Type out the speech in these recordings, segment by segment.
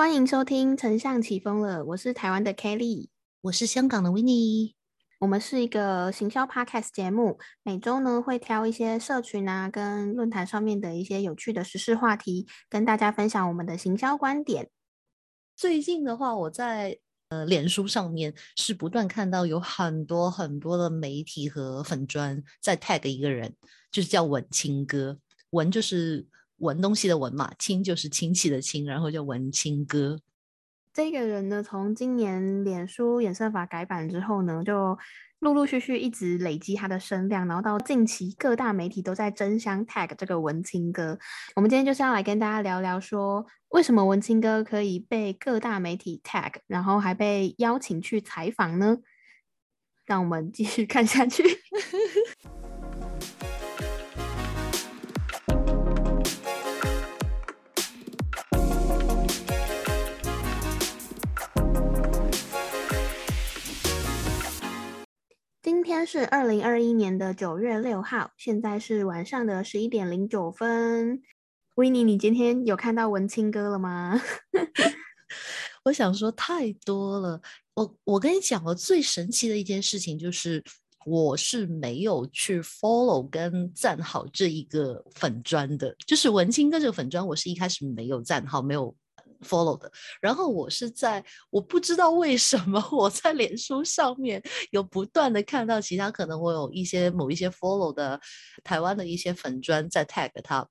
欢迎收听《丞相起风了》，我是台湾的 Kelly，我是香港的 Winnie。我们是一个行销 Podcast 节目，每周呢会挑一些社群啊跟论坛上面的一些有趣的时事话题，跟大家分享我们的行销观点。最近的话，我在呃脸书上面是不断看到有很多很多的媒体和粉砖在 tag 一个人，就是叫文清哥，文就是闻东西的闻嘛，亲就是亲戚的亲，然后叫文清哥。这个人呢，从今年脸书演算法改版之后呢，就陆陆续续一直累积他的声量，然后到近期各大媒体都在争相 tag 这个文青哥。我们今天就是要来跟大家聊聊，说为什么文青哥可以被各大媒体 tag，然后还被邀请去采访呢？让我们继续看下去。天是二零二一年的九月六号，现在是晚上的十一点零九分。维尼，你今天有看到文青哥了吗？我想说太多了。我我跟你讲，我最神奇的一件事情就是，我是没有去 follow 跟赞好这一个粉砖的，就是文青哥这个粉砖，我是一开始没有赞好，没有。Follow 的，然后我是在我不知道为什么 我在脸书上面有不断的看到其他可能我有一些某一些 follow 的台湾的一些粉砖在 tag 他，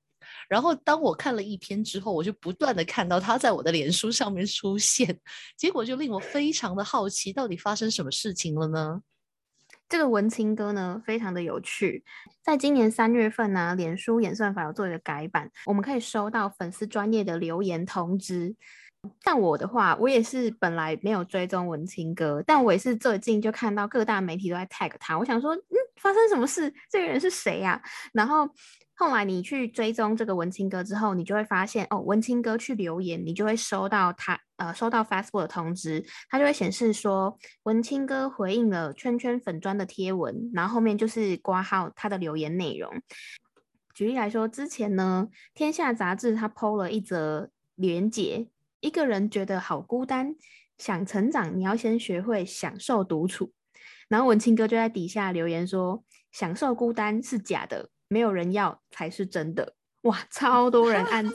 然后当我看了一篇之后，我就不断的看到他在我的脸书上面出现，结果就令我非常的好奇，到底发生什么事情了呢？这个文青哥呢，非常的有趣。在今年三月份呢，脸书演算法有做一个改版，我们可以收到粉丝专业的留言通知。像我的话，我也是本来没有追踪文青哥，但我也是最近就看到各大媒体都在 tag 他，我想说，嗯，发生什么事？这个人是谁呀？然后。后来你去追踪这个文青哥之后，你就会发现哦，文青哥去留言，你就会收到他呃收到 Facebook 的通知，它就会显示说文青哥回应了圈圈粉砖的贴文，然后后面就是挂号他的留言内容。举例来说，之前呢，天下杂志他 PO 了一则连结，一个人觉得好孤单，想成长，你要先学会享受独处。然后文青哥就在底下留言说，享受孤单是假的。没有人要才是真的哇！超多人按赞，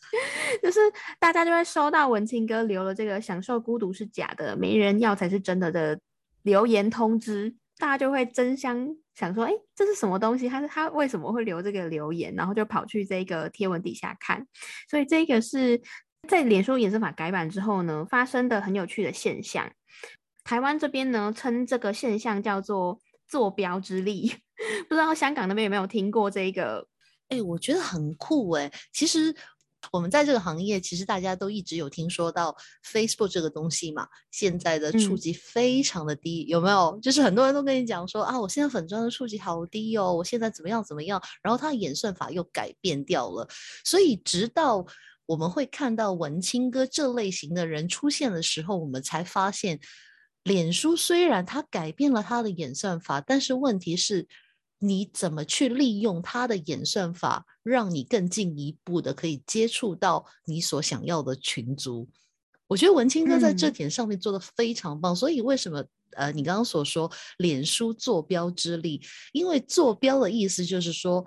就是大家就会收到文青哥留了这个“享受孤独是假的，没人要才是真的”的留言通知，大家就会争相想说：“哎，这是什么东西？他是他为什么会留这个留言？”然后就跑去这个贴文底下看。所以这个是在脸书演算法改版之后呢，发生的很有趣的现象。台湾这边呢，称这个现象叫做“坐标之力”。不知道香港那边有没有听过这个？哎，我觉得很酷哎。其实我们在这个行业，其实大家都一直有听说到 Facebook 这个东西嘛。现在的触及非常的低，有没有？就是很多人都跟你讲说啊，我现在粉砖的触及好低哦，我现在怎么样怎么样？然后它的演算法又改变掉了，所以直到我们会看到文青哥这类型的人出现的时候，我们才发现，脸书虽然它改变了它的演算法，但是问题是。你怎么去利用它的演算法，让你更进一步的可以接触到你所想要的群族？我觉得文青哥在这点上面做的非常棒。所以为什么呃，你刚刚所说脸书坐标之力？因为坐标的意思就是说，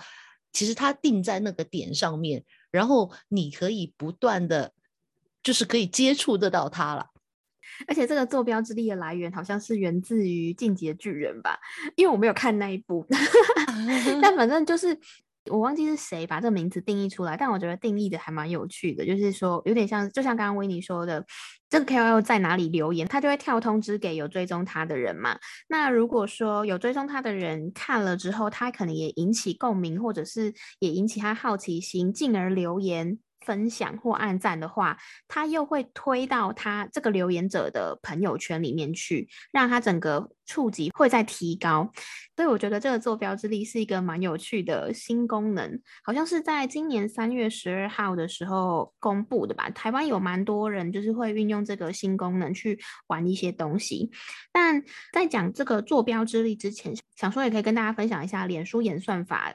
其实它定在那个点上面，然后你可以不断的，就是可以接触得到它了。而且这个坐标之力的来源好像是源自于《进击的巨人》吧，因为我没有看那一部，但反正就是我忘记是谁把这个名字定义出来，但我觉得定义的还蛮有趣的，就是说有点像，就像刚刚维尼说的，这个 KOL 在哪里留言，他就会跳通知给有追踪他的人嘛。那如果说有追踪他的人看了之后，他可能也引起共鸣，或者是也引起他好奇心，进而留言。分享或按赞的话，他又会推到他这个留言者的朋友圈里面去，让他整个触及会再提高。所以我觉得这个坐标之力是一个蛮有趣的新功能，好像是在今年三月十二号的时候公布的吧。台湾有蛮多人就是会运用这个新功能去玩一些东西。但在讲这个坐标之力之前，想说也可以跟大家分享一下脸书演算法。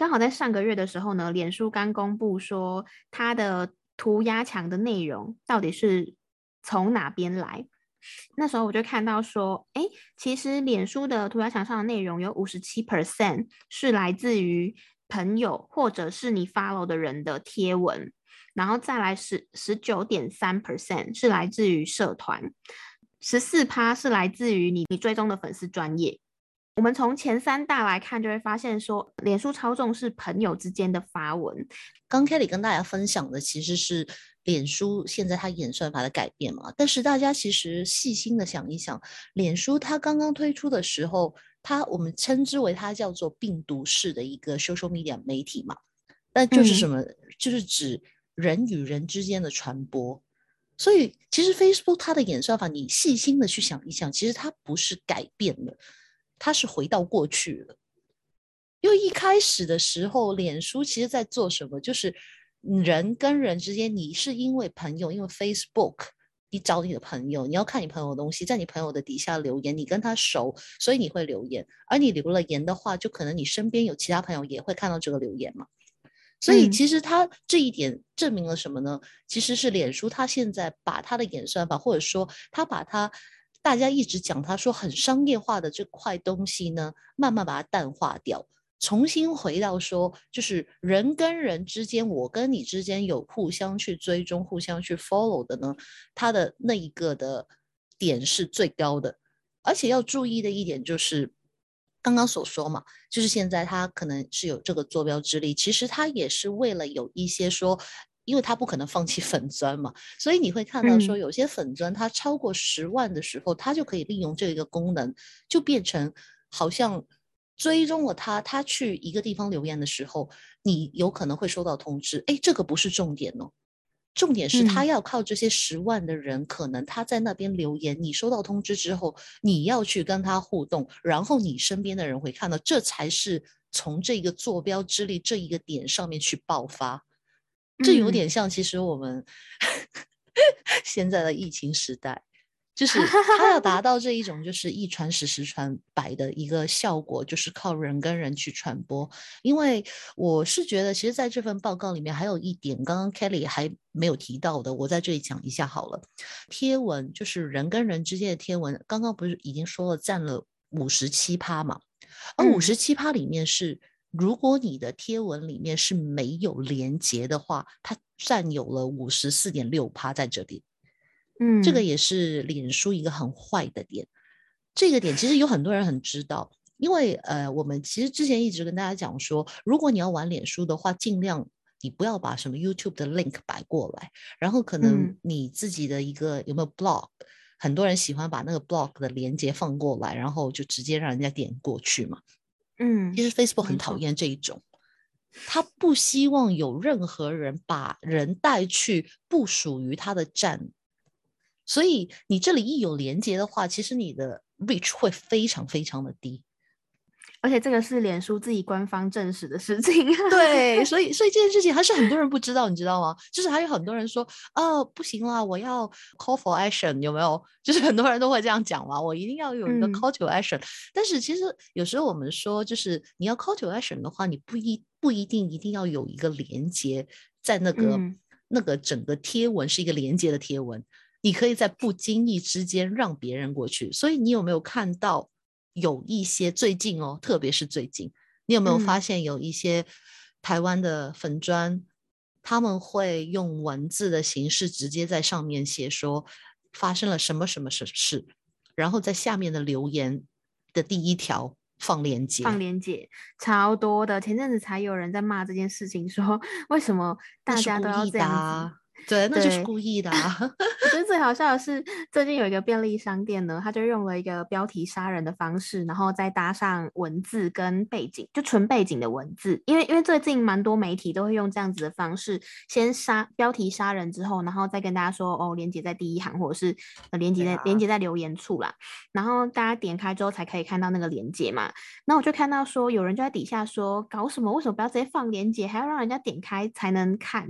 刚好在上个月的时候呢，脸书刚公布说，它的涂鸦墙的内容到底是从哪边来。那时候我就看到说，哎，其实脸书的涂鸦墙上的内容有五十七 percent 是来自于朋友或者是你 follow 的人的贴文，然后再来十十九点三 percent 是来自于社团，十四趴是来自于你你追踪的粉丝专业。我们从前三大来看，就会发现说，脸书超重是朋友之间的发文。刚 Kelly 跟大家分享的其实是脸书现在它演算法的改变嘛，但是大家其实细心的想一想，脸书它刚刚推出的时候，它我们称之为它叫做病毒式的一个 social media 媒体嘛，那就是什么？就是指人与人之间的传播。所以其实 Facebook 它的演算法，你细心的去想一想，其实它不是改变了。它是回到过去了，因为一开始的时候，脸书其实在做什么？就是人跟人之间，你是因为朋友，因为 Facebook，你找你的朋友，你要看你朋友的东西，在你朋友的底下留言，你跟他熟，所以你会留言。而你留了言的话，就可能你身边有其他朋友也会看到这个留言嘛。所以其实他这一点证明了什么呢？其实是脸书他现在把他的演算法，或者说他把它。大家一直讲，他说很商业化的这块东西呢，慢慢把它淡化掉，重新回到说，就是人跟人之间，我跟你之间有互相去追踪、互相去 follow 的呢，它的那一个的点是最高的。而且要注意的一点就是，刚刚所说嘛，就是现在它可能是有这个坐标之力，其实它也是为了有一些说。因为他不可能放弃粉钻嘛，所以你会看到说有些粉钻它超过十万的时候，它就可以利用这个功能，就变成好像追踪了他，他去一个地方留言的时候，你有可能会收到通知。哎，这个不是重点哦，重点是他要靠这些十万的人，可能他在那边留言，你收到通知之后，你要去跟他互动，然后你身边的人会看到，这才是从这个坐标之力这一个点上面去爆发。这有点像，其实我们 现在的疫情时代，就是它要达到这一种就是一传十十传百的一个效果，就是靠人跟人去传播。因为我是觉得，其实在这份报告里面还有一点，刚刚 Kelly 还没有提到的，我在这里讲一下好了。贴文就是人跟人之间的贴文，刚刚不是已经说了占了五十七趴嘛？而五十七趴里面是。如果你的贴文里面是没有连接的话，它占有了五十四点六趴在这里。嗯，这个也是脸书一个很坏的点。这个点其实有很多人很知道，因为呃，我们其实之前一直跟大家讲说，如果你要玩脸书的话，尽量你不要把什么 YouTube 的 link 摆过来，然后可能你自己的一个有没有 blog，很多人喜欢把那个 blog 的连接放过来，然后就直接让人家点过去嘛。嗯，其实 Facebook 很讨厌这一种，他不希望有任何人把人带去不属于他的站，所以你这里一有连接的话，其实你的 reach 会非常非常的低。而且这个是脸书自己官方证实的事情，对，所以所以这件事情还是很多人不知道，你知道吗？就是还有很多人说，哦，不行啦，我要 call for action，有没有？就是很多人都会这样讲嘛，我一定要有一个 call to action。但是其实有时候我们说，就是你要 call to action 的话，你不一不一定一定要有一个连接在那个那个整个贴文是一个连接的贴文，你可以在不经意之间让别人过去。所以你有没有看到？有一些最近哦，特别是最近，你有没有发现有一些台湾的粉砖，他们会用文字的形式直接在上面写说发生了什么什么什事，然后在下面的留言的第一条放链接，放链接超多的。前阵子才有人在骂这件事情，说为什么大家都要这样子。对，那就是故意的。我觉得最好笑的是，最近有一个便利商店呢，他就用了一个标题杀人的方式，然后再搭上文字跟背景，就纯背景的文字。因为因为最近蛮多媒体都会用这样子的方式，先杀标题杀人之后，然后再跟大家说哦，连接在第一行，或者是连接在连接在留言处啦。然后大家点开之后才可以看到那个连接嘛。那我就看到说有人就在底下说，搞什么？为什么不要直接放连接，还要让人家点开才能看？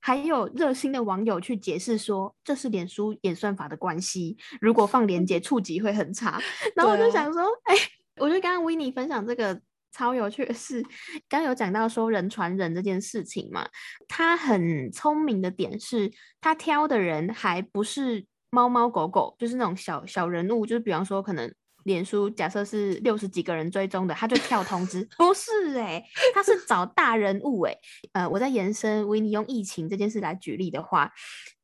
还有热心的网友去解释说，这是脸书演算法的关系，如果放连接触及会很差。然后我就想说，哎，我觉得刚刚维尼分享这个超有趣的是，刚有讲到说人传人这件事情嘛，他很聪明的点是，他挑的人还不是猫猫狗狗，就是那种小小人物，就是比方说可能脸书假设是六十几个人追踪的，他就跳通知，不是哎，他是找大人物哎，呃，我在延伸维尼用疫情这件事来举例的话。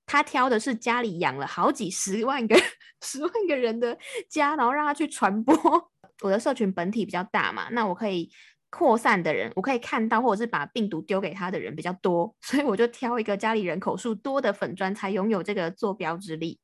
他挑的是家里养了好几十万个、十万个人的家，然后让他去传播。我的社群本体比较大嘛，那我可以。扩散的人，我可以看到，或者是把病毒丢给他的人比较多，所以我就挑一个家里人口数多的粉砖，才拥有这个坐标之力。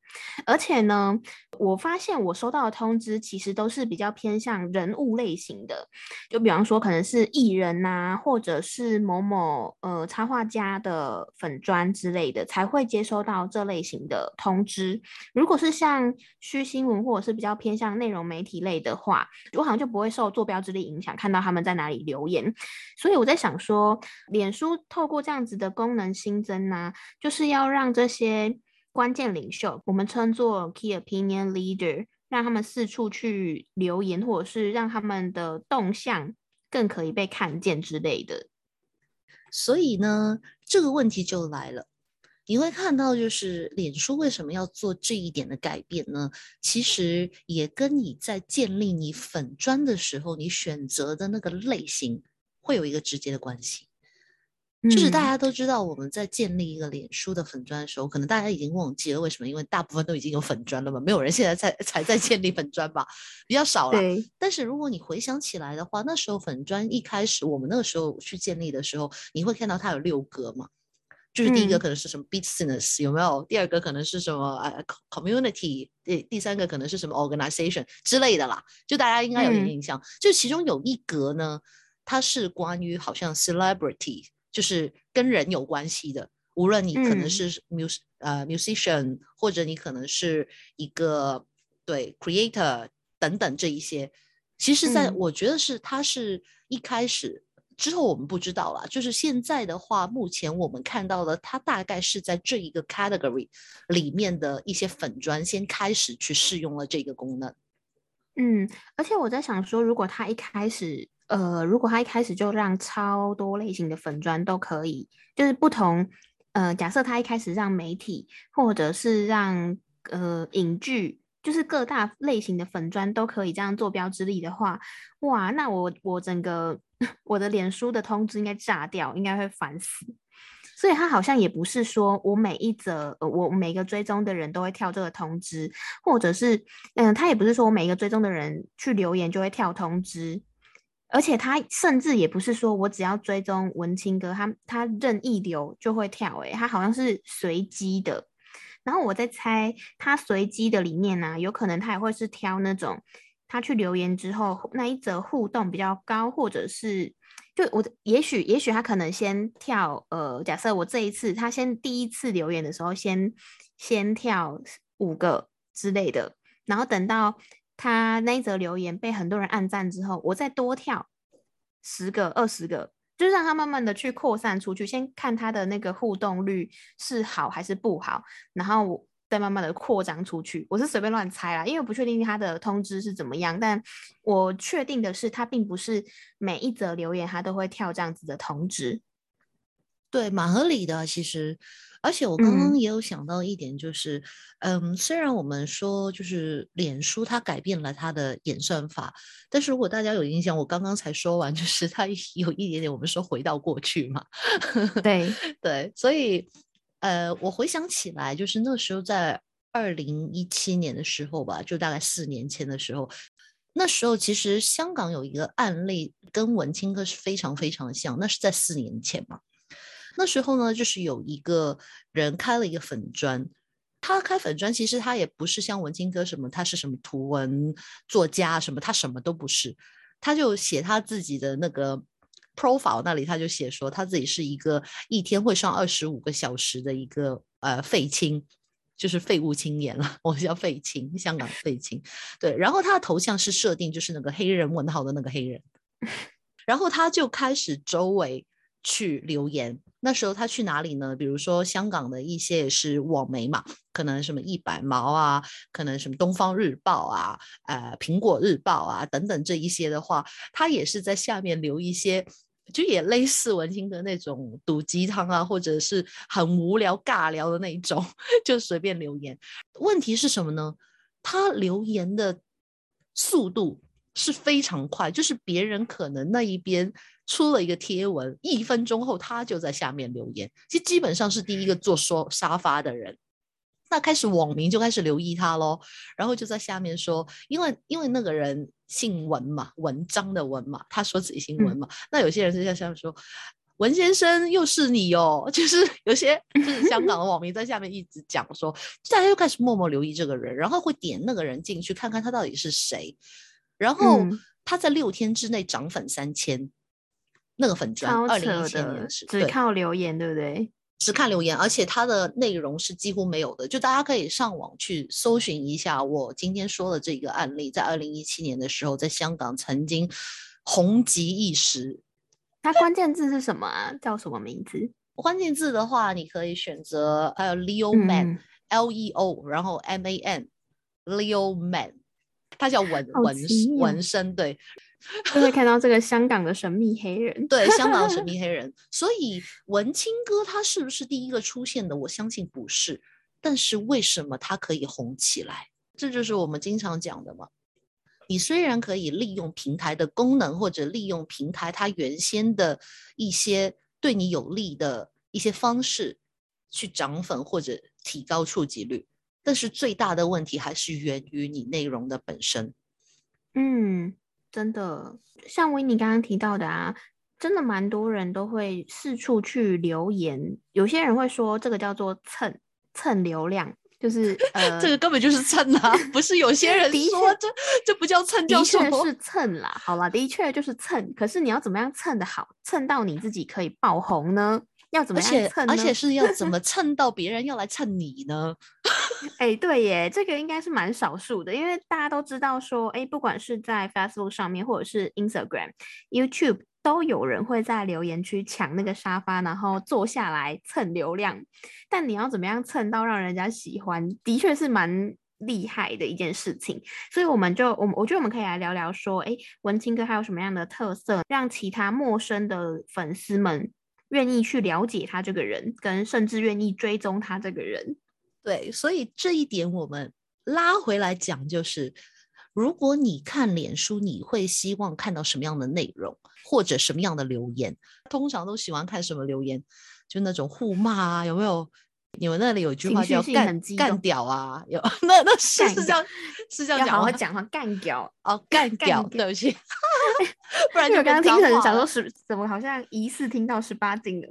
而且呢，我发现我收到的通知其实都是比较偏向人物类型的，就比方说可能是艺人呐，或者是某某呃插画家的粉砖之类的，才会接收到这类型的通知。如果是像虚新闻或者是比较偏向内容媒体类的话，我好像就不会受坐标之力影响，看到他们在哪里。留言，所以我在想说，脸书透过这样子的功能新增呢，就是要让这些关键领袖，我们称作 key opinion leader，让他们四处去留言，或者是让他们的动向更可以被看见之类的。所以呢，这个问题就来了。你会看到，就是脸书为什么要做这一点的改变呢？其实也跟你在建立你粉砖的时候，你选择的那个类型会有一个直接的关系。就是大家都知道，我们在建立一个脸书的粉砖的时候，可能大家已经忘记了为什么，因为大部分都已经有粉砖了嘛，没有人现在才 才在建立粉砖吧，比较少了。但是如果你回想起来的话，那时候粉砖一开始我们那个时候去建立的时候，你会看到它有六格嘛。就是第一个可能是什么 business 有没有？第二个可能是什么呃 community？第第三个可能是什么 organization 之类的啦。就大家应该有点印象。就其中有一格呢，它是关于好像 celebrity，就是跟人有关系的。无论你可能是 mus 呃 musician，或者你可能是一个对 creator 等等这一些，其实在我觉得是它是一开始。之后我们不知道了，就是现在的话，目前我们看到的，它大概是在这一个 category 里面的一些粉砖先开始去试用了这个功能。嗯，而且我在想说，如果他一开始，呃，如果他一开始就让超多类型的粉砖都可以，就是不同，呃，假设他一开始让媒体或者是让呃影剧。就是各大类型的粉砖都可以这样做标之力的话，哇，那我我整个 我的脸书的通知应该炸掉，应该会烦死。所以他好像也不是说我每一则我每个追踪的人都会跳这个通知，或者是嗯，他也不是说我每一个追踪的人去留言就会跳通知，而且他甚至也不是说我只要追踪文青哥，他他任意留就会跳，诶，他好像是随机的。然后我在猜，他随机的里面呢，有可能他也会是挑那种他去留言之后那一则互动比较高，或者是就我也许也许他可能先跳呃，假设我这一次他先第一次留言的时候先先跳五个之类的，然后等到他那一则留言被很多人按赞之后，我再多跳十个二十个。就让他慢慢的去扩散出去，先看他的那个互动率是好还是不好，然后再慢慢的扩张出去。我是随便乱猜啦，因为不确定他的通知是怎么样，但我确定的是，他并不是每一则留言他都会跳这样子的通知。对，蛮合理的，其实。而且我刚刚也有想到一点，就是，嗯，虽然我们说就是脸书它改变了它的演算法，但是如果大家有印象，我刚刚才说完，就是它 有一点点我们说回到过去嘛，对 对，所以，呃，我回想起来，就是那时候在二零一七年的时候吧，就大概四年前的时候，那时候其实香港有一个案例跟文青哥是非常非常的像，那是在四年前嘛。那时候呢，就是有一个人开了一个粉砖，他开粉砖，其实他也不是像文青哥什么，他是什么图文作家什么，他什么都不是，他就写他自己的那个 profile 那里，他就写说他自己是一个一天会上二十五个小时的一个呃废青，就是废物青年了，我们叫废青，香港废青，对，然后他的头像是设定就是那个黑人问号的那个黑人，然后他就开始周围。去留言。那时候他去哪里呢？比如说香港的一些也是网媒嘛，可能什么一百毛啊，可能什么东方日报啊，呃苹果日报啊等等这一些的话，他也是在下面留一些，就也类似文青的那种毒鸡汤啊，或者是很无聊尬聊的那种，就随便留言。问题是什么呢？他留言的速度是非常快，就是别人可能那一边。出了一个贴文，一分钟后他就在下面留言，其实基本上是第一个坐说沙发的人。那开始网民就开始留意他喽，然后就在下面说，因为因为那个人姓文嘛，文章的文嘛，他说自己姓文嘛，那有些人就在下面说，文先生又是你哦，就是有些就是香港的网民在下面一直讲说，大家又开始默默留意这个人，然后会点那个人进去看看他到底是谁，然后他在六天之内涨粉三千。那个粉砖，二零一七年是只靠留言，对不对？只看留言，而且它的内容是几乎没有的。就大家可以上网去搜寻一下，我今天说的这个案例，在二零一七年的时候，在香港曾经红极一时。它关键字是什么啊？叫什么名字？关键字的话，你可以选择还有 Leo Man，L E O，然后 M A N，Leo Man，他叫纹纹纹身，对。就会看到这个香港的神秘黑人，对香港的神 秘黑人。所以文青哥他是不是第一个出现的？我相信不是。但是为什么他可以红起来？这就是我们经常讲的嘛。你虽然可以利用平台的功能，或者利用平台它原先的一些对你有利的一些方式去涨粉或者提高触及率，但是最大的问题还是源于你内容的本身。嗯。真的，像维尼刚刚提到的啊，真的蛮多人都会四处去留言。有些人会说这个叫做蹭蹭流量，就是 呃，这个根本就是蹭啊，不是有些人说这这不叫蹭，叫什么？是蹭啦，好啦，的确就是蹭。可是你要怎么样蹭的好，蹭到你自己可以爆红呢？要怎么样蹭？而且是要怎么 蹭到别人要来蹭你呢？哎，对耶，这个应该是蛮少数的，因为大家都知道说，哎，不管是在 Facebook 上面，或者是 Instagram、YouTube，都有人会在留言区抢那个沙发，然后坐下来蹭流量。但你要怎么样蹭到让人家喜欢，的确是蛮厉害的一件事情。所以我们就，我我觉得我们可以来聊聊说，哎，文青哥还有什么样的特色，让其他陌生的粉丝们愿意去了解他这个人，跟甚至愿意追踪他这个人。对，所以这一点我们拉回来讲，就是如果你看脸书，你会希望看到什么样的内容，或者什么样的留言？通常都喜欢看什么留言？就那种互骂啊，有没有？你们那里有句话叫“干干屌”啊？有？那那是是这样是这样讲吗？讲话干屌哦，干屌，对不起。不然就刚刚听成想说是怎么好像疑似听到十八禁的，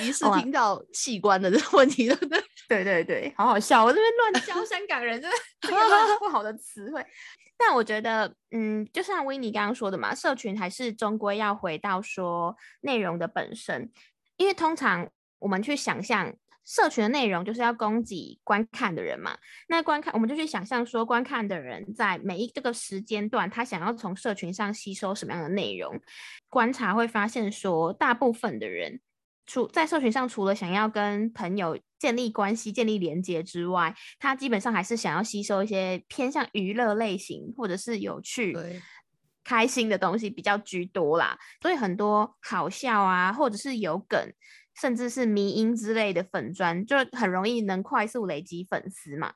疑似 听到器官的这个问题，对不对？对对对，好好笑，我这边乱教香港人，真的不好的词汇。但我觉得，嗯，就像维尼刚刚说的嘛，社群还是终归要回到说内容的本身，因为通常我们去想象。社群的内容就是要供给观看的人嘛，那观看我们就去想象说，观看的人在每一这个时间段，他想要从社群上吸收什么样的内容？观察会发现说，大部分的人除在社群上，除了想要跟朋友建立关系、建立连接之外，他基本上还是想要吸收一些偏向娱乐类型或者是有趣、开心的东西比较居多啦。所以很多好笑啊，或者是有梗。甚至是迷音之类的粉砖，就很容易能快速累积粉丝嘛。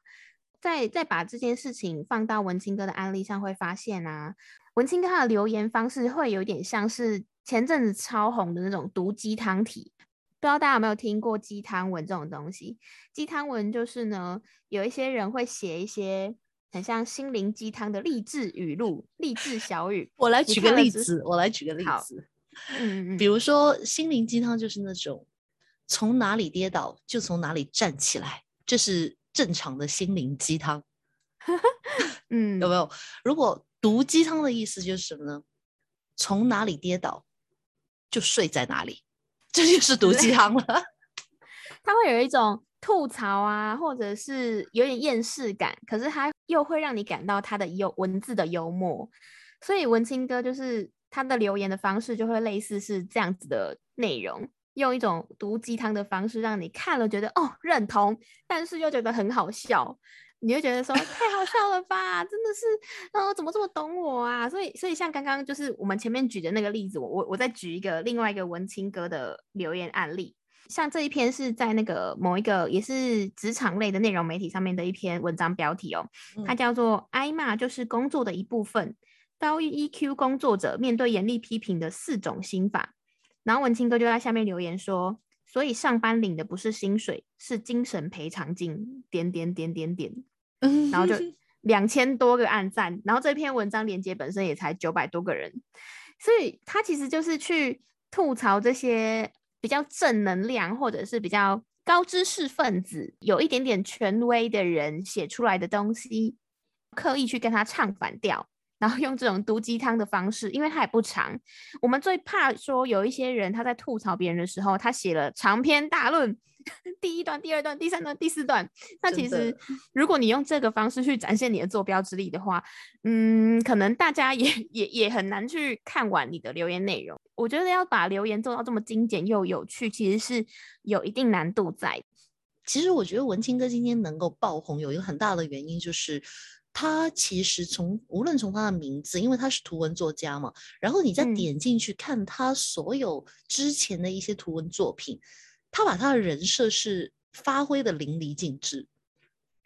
再再把这件事情放到文青哥的案例上，会发现啊，文青哥他的留言方式会有点像是前阵子超红的那种毒鸡汤体。不知道大家有没有听过鸡汤文这种东西？鸡汤文就是呢，有一些人会写一些很像心灵鸡汤的励志语录、励志小语。我来举个例子，我来举个例子。嗯，比如说心灵鸡汤就是那种从哪里跌倒就从哪里站起来，这是正常的心灵鸡汤。嗯，有没有？如果毒鸡汤的意思就是什么呢？从哪里跌倒就睡在哪里，这就是毒鸡汤了。它会有一种吐槽啊，或者是有点厌世感，可是它又会让你感到它的幽文字的幽默。所以文青哥就是他的留言的方式就会类似是这样子的内容，用一种毒鸡汤的方式，让你看了觉得哦认同，但是又觉得很好笑。你会觉得说太好笑了吧？真的是，哦，怎么这么懂我啊？所以，所以像刚刚就是我们前面举的那个例子，我我我再举一个另外一个文青哥的留言案例。像这一篇是在那个某一个也是职场类的内容媒体上面的一篇文章标题哦，它叫做“挨骂就是工作的一部分”，高 EQ 工作者面对严厉批评的四种心法。然后文青哥就在下面留言说。所以上班领的不是薪水，是精神赔偿金，点点点点点，然后就 两千多个按赞，然后这篇文章连接本身也才九百多个人，所以他其实就是去吐槽这些比较正能量或者是比较高知识分子、有一点点权威的人写出来的东西，刻意去跟他唱反调。然后用这种毒鸡汤的方式，因为它也不长。我们最怕说有一些人他在吐槽别人的时候，他写了长篇大论，第一段、第二段、第三段、第四段。那其实如果你用这个方式去展现你的坐标之力的话，嗯，可能大家也也也很难去看完你的留言内容。我觉得要把留言做到这么精简又有趣，其实是有一定难度在。其实我觉得文青哥今天能够爆红，有一个很大的原因就是。他其实从无论从他的名字，因为他是图文作家嘛，然后你再点进去看他所有之前的一些图文作品，他把他的人设是发挥的淋漓尽致。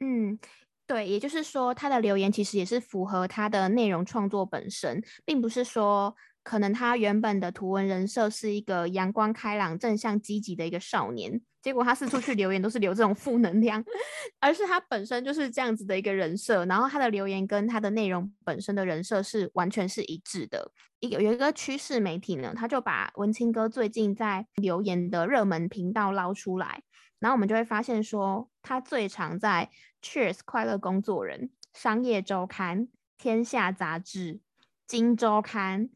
嗯，对，也就是说他的留言其实也是符合他的内容创作本身，并不是说。可能他原本的图文人设是一个阳光开朗、正向积极的一个少年，结果他四处去留言都是留这种负能量，而是他本身就是这样子的一个人设，然后他的留言跟他的内容本身的人设是完全是一致的。一个有一个趋势媒体呢，他就把文青哥最近在留言的热门频道捞出来，然后我们就会发现说，他最常在 Cheers 快乐工作人、商业周刊、天下杂志、金周刊。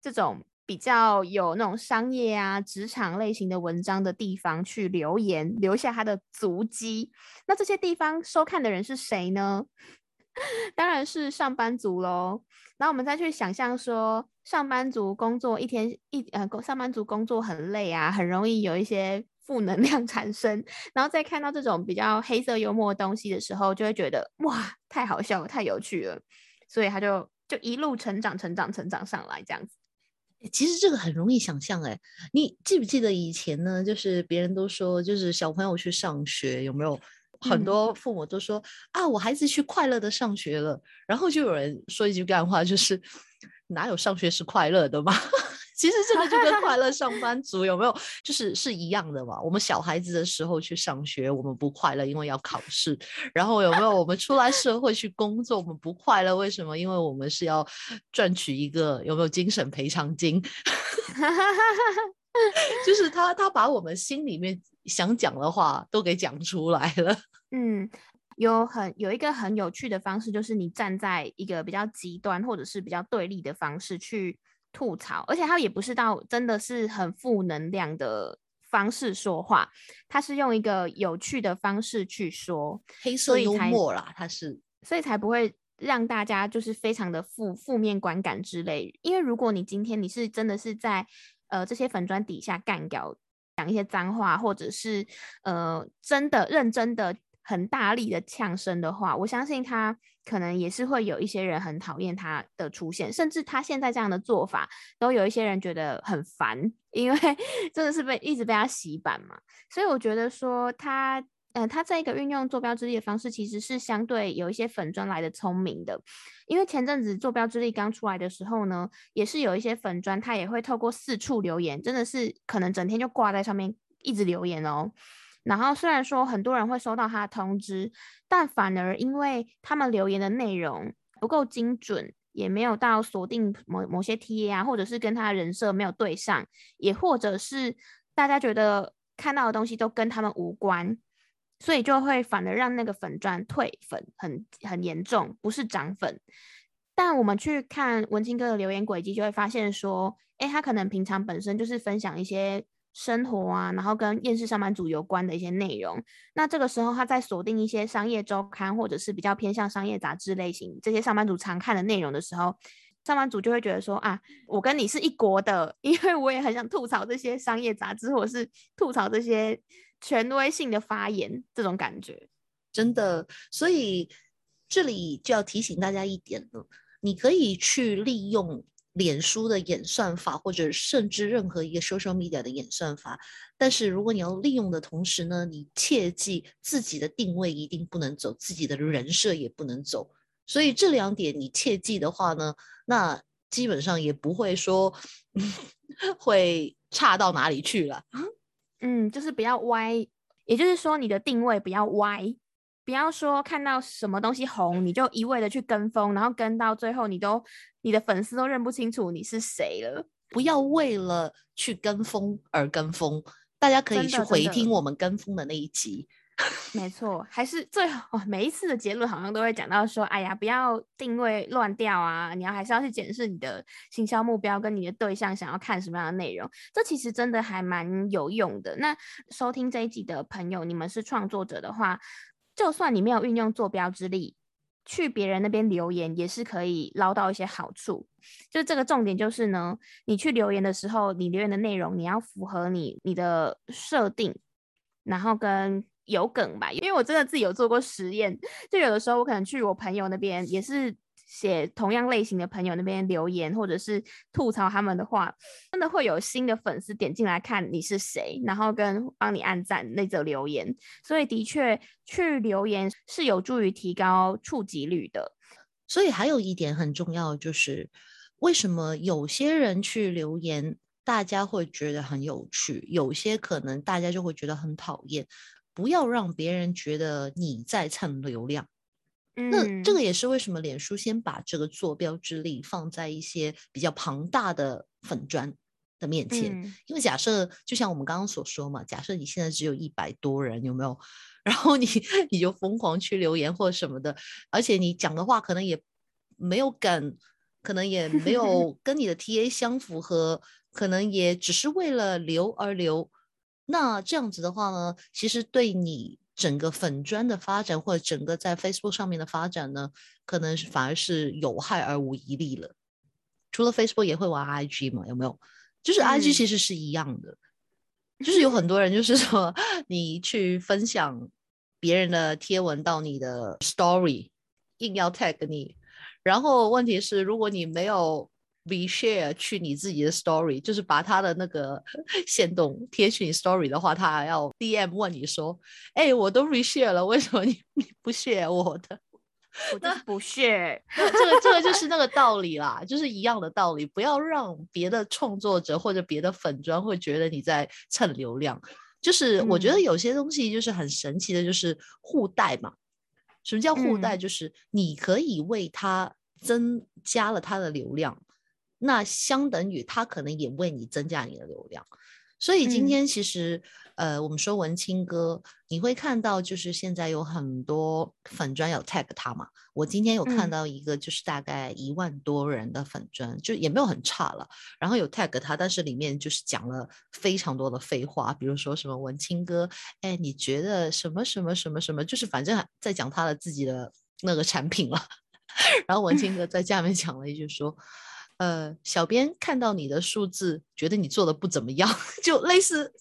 这种比较有那种商业啊、职场类型的文章的地方去留言，留下他的足迹。那这些地方收看的人是谁呢？当然是上班族喽。然后我们再去想象说，上班族工作一天一呃，上班族工作很累啊，很容易有一些负能量 产生。然后再看到这种比较黑色幽默的东西的时候，就会觉得哇，太好笑了，太有趣了。所以他就就一路成长、成长、成长上来这样子。其实这个很容易想象，哎，你记不记得以前呢？就是别人都说，就是小朋友去上学，有没有很多父母都说啊，我孩子去快乐的上学了，然后就有人说一句干话，就是 哪有上学是快乐的吗？其实这个就跟快乐上班族有没有，就是是一样的嘛。我们小孩子的时候去上学，我们不快乐，因为要考试。然后有没有我们出来社会去工作，我们不快乐，为什么？因为我们是要赚取一个有没有精神赔偿金？就是他他把我们心里面想讲的话都给讲出来了。嗯，有很有一个很有趣的方式，就是你站在一个比较极端或者是比较对立的方式去。吐槽，而且他也不是到真的是很负能量的方式说话，他是用一个有趣的方式去说，黑色幽默啦，他是，所以才不会让大家就是非常的负负面观感之类。因为如果你今天你是真的是在呃这些粉砖底下干掉，讲一些脏话，或者是呃真的认真的很大力的呛声的话，我相信他。可能也是会有一些人很讨厌他的出现，甚至他现在这样的做法，都有一些人觉得很烦，因为 真的是被一直被他洗版嘛。所以我觉得说他，呃，他这个运用坐标之力的方式，其实是相对有一些粉砖来的聪明的。因为前阵子坐标之力刚出来的时候呢，也是有一些粉砖，他也会透过四处留言，真的是可能整天就挂在上面一直留言哦。然后虽然说很多人会收到他的通知，但反而因为他们留言的内容不够精准，也没有到锁定某某些 T A 啊，或者是跟他的人设没有对上，也或者是大家觉得看到的东西都跟他们无关，所以就会反而让那个粉钻退粉很很严重，不是涨粉。但我们去看文青哥的留言轨迹，就会发现说，哎，他可能平常本身就是分享一些。生活啊，然后跟厌世上班族有关的一些内容。那这个时候，他在锁定一些商业周刊或者是比较偏向商业杂志类型这些上班族常看的内容的时候，上班族就会觉得说啊，我跟你是一国的，因为我也很想吐槽这些商业杂志，或者是吐槽这些权威性的发言，这种感觉真的。所以这里就要提醒大家一点了，你可以去利用脸书的演算法，或者甚至任何一个 social media 的演算法，但是如果你要利用的同时呢，你切记自己的定位一定不能走，自己的人设也不能走。所以这两点你切记的话呢，那基本上也不会说 会差到哪里去了。嗯，就是不要歪，也就是说你的定位不要歪，不要说看到什么东西红你就一味的去跟风，然后跟到最后你都你的粉丝都认不清楚你是谁了。不要为了去跟风而跟风，大家可以去回听我们跟风的那一集。没错，还是最好。每一次的结论好像都会讲到说，哎呀，不要定位乱掉啊！你要还是要去检视你的行销目标跟你的对象想要看什么样的内容。这其实真的还蛮有用的。那收听这一集的朋友，你们是创作者的话，就算你没有运用坐标之力，去别人那边留言也是可以捞到一些好处。就这个重点就是呢，你去留言的时候，你留言的内容你要符合你你的设定，然后跟。有梗吧，因为我真的自己有做过实验，就有的时候我可能去我朋友那边，也是写同样类型的朋友那边留言，或者是吐槽他们的话，真的会有新的粉丝点进来看你是谁，然后跟帮你按赞那则留言，所以的确去留言是有助于提高触及率的。所以还有一点很重要，就是为什么有些人去留言，大家会觉得很有趣，有些可能大家就会觉得很讨厌。不要让别人觉得你在蹭流量，那这个也是为什么脸书先把这个坐标之力放在一些比较庞大的粉砖的面前。因为假设就像我们刚刚所说嘛，假设你现在只有一百多人，有没有？然后你你就疯狂去留言或什么的，而且你讲的话可能也没有梗，可能也没有 跟你的 TA 相符合，可能也只是为了留而留。那这样子的话呢，其实对你整个粉砖的发展，或者整个在 Facebook 上面的发展呢，可能是反而是有害而无一利了。除了 Facebook 也会玩 IG 嘛？有没有？就是 IG 其实是一样的，就是有很多人就是说，你去分享别人的贴文到你的 Story，硬要 tag 你，然后问题是如果你没有。V share 去你自己的 story，就是把他的那个 线动贴去你 story 的话，他还要 DM 问你说：“哎，我都 re share 了，为什么你 你不 share 我的？”我就是不 share。这个这个就是那个道理啦，就是一样的道理。不要让别的创作者或者别的粉砖会觉得你在蹭流量。就是我觉得有些东西就是很神奇的，就是互带嘛。什么叫互带？就是你可以为他增加了他的流量。那相等于他可能也为你增加你的流量，所以今天其实，呃，我们说文青哥，你会看到就是现在有很多粉砖有 tag 他嘛。我今天有看到一个就是大概一万多人的粉砖，就也没有很差了。然后有 tag 他，但是里面就是讲了非常多的废话，比如说什么文青哥，哎，你觉得什么什么什么什么，就是反正在讲他的自己的那个产品了。然后文青哥在下面讲了一句说。呃，小编看到你的数字，觉得你做的不怎么样，就类似，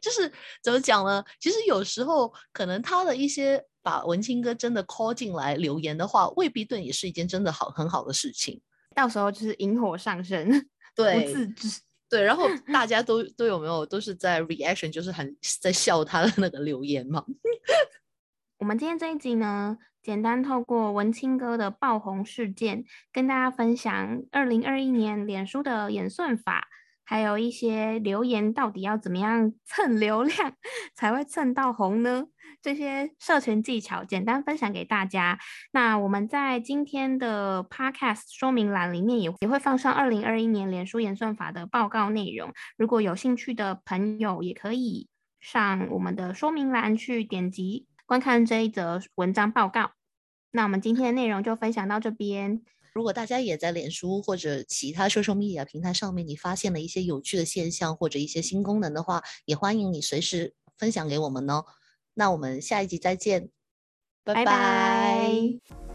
就是怎么讲呢？其实有时候可能他的一些把文青哥真的 call 进来留言的话，未必对你是一件真的好很好的事情。到时候就是引火上身，对，不自知，对。然后 大家都都有没有都是在 reaction，就是很在笑他的那个留言嘛。我们今天这一集呢？简单透过文青哥的爆红事件，跟大家分享二零二一年脸书的演算法，还有一些留言到底要怎么样蹭流量 才会蹭到红呢？这些社群技巧简单分享给大家。那我们在今天的 Podcast 说明栏里面也也会放上二零二一年脸书演算法的报告内容，如果有兴趣的朋友也可以上我们的说明栏去点击。观看这一则文章报告，那我们今天的内容就分享到这边。如果大家也在脸书或者其他 social media 平台上面，你发现了一些有趣的现象或者一些新功能的话，也欢迎你随时分享给我们哦。那我们下一集再见，拜拜。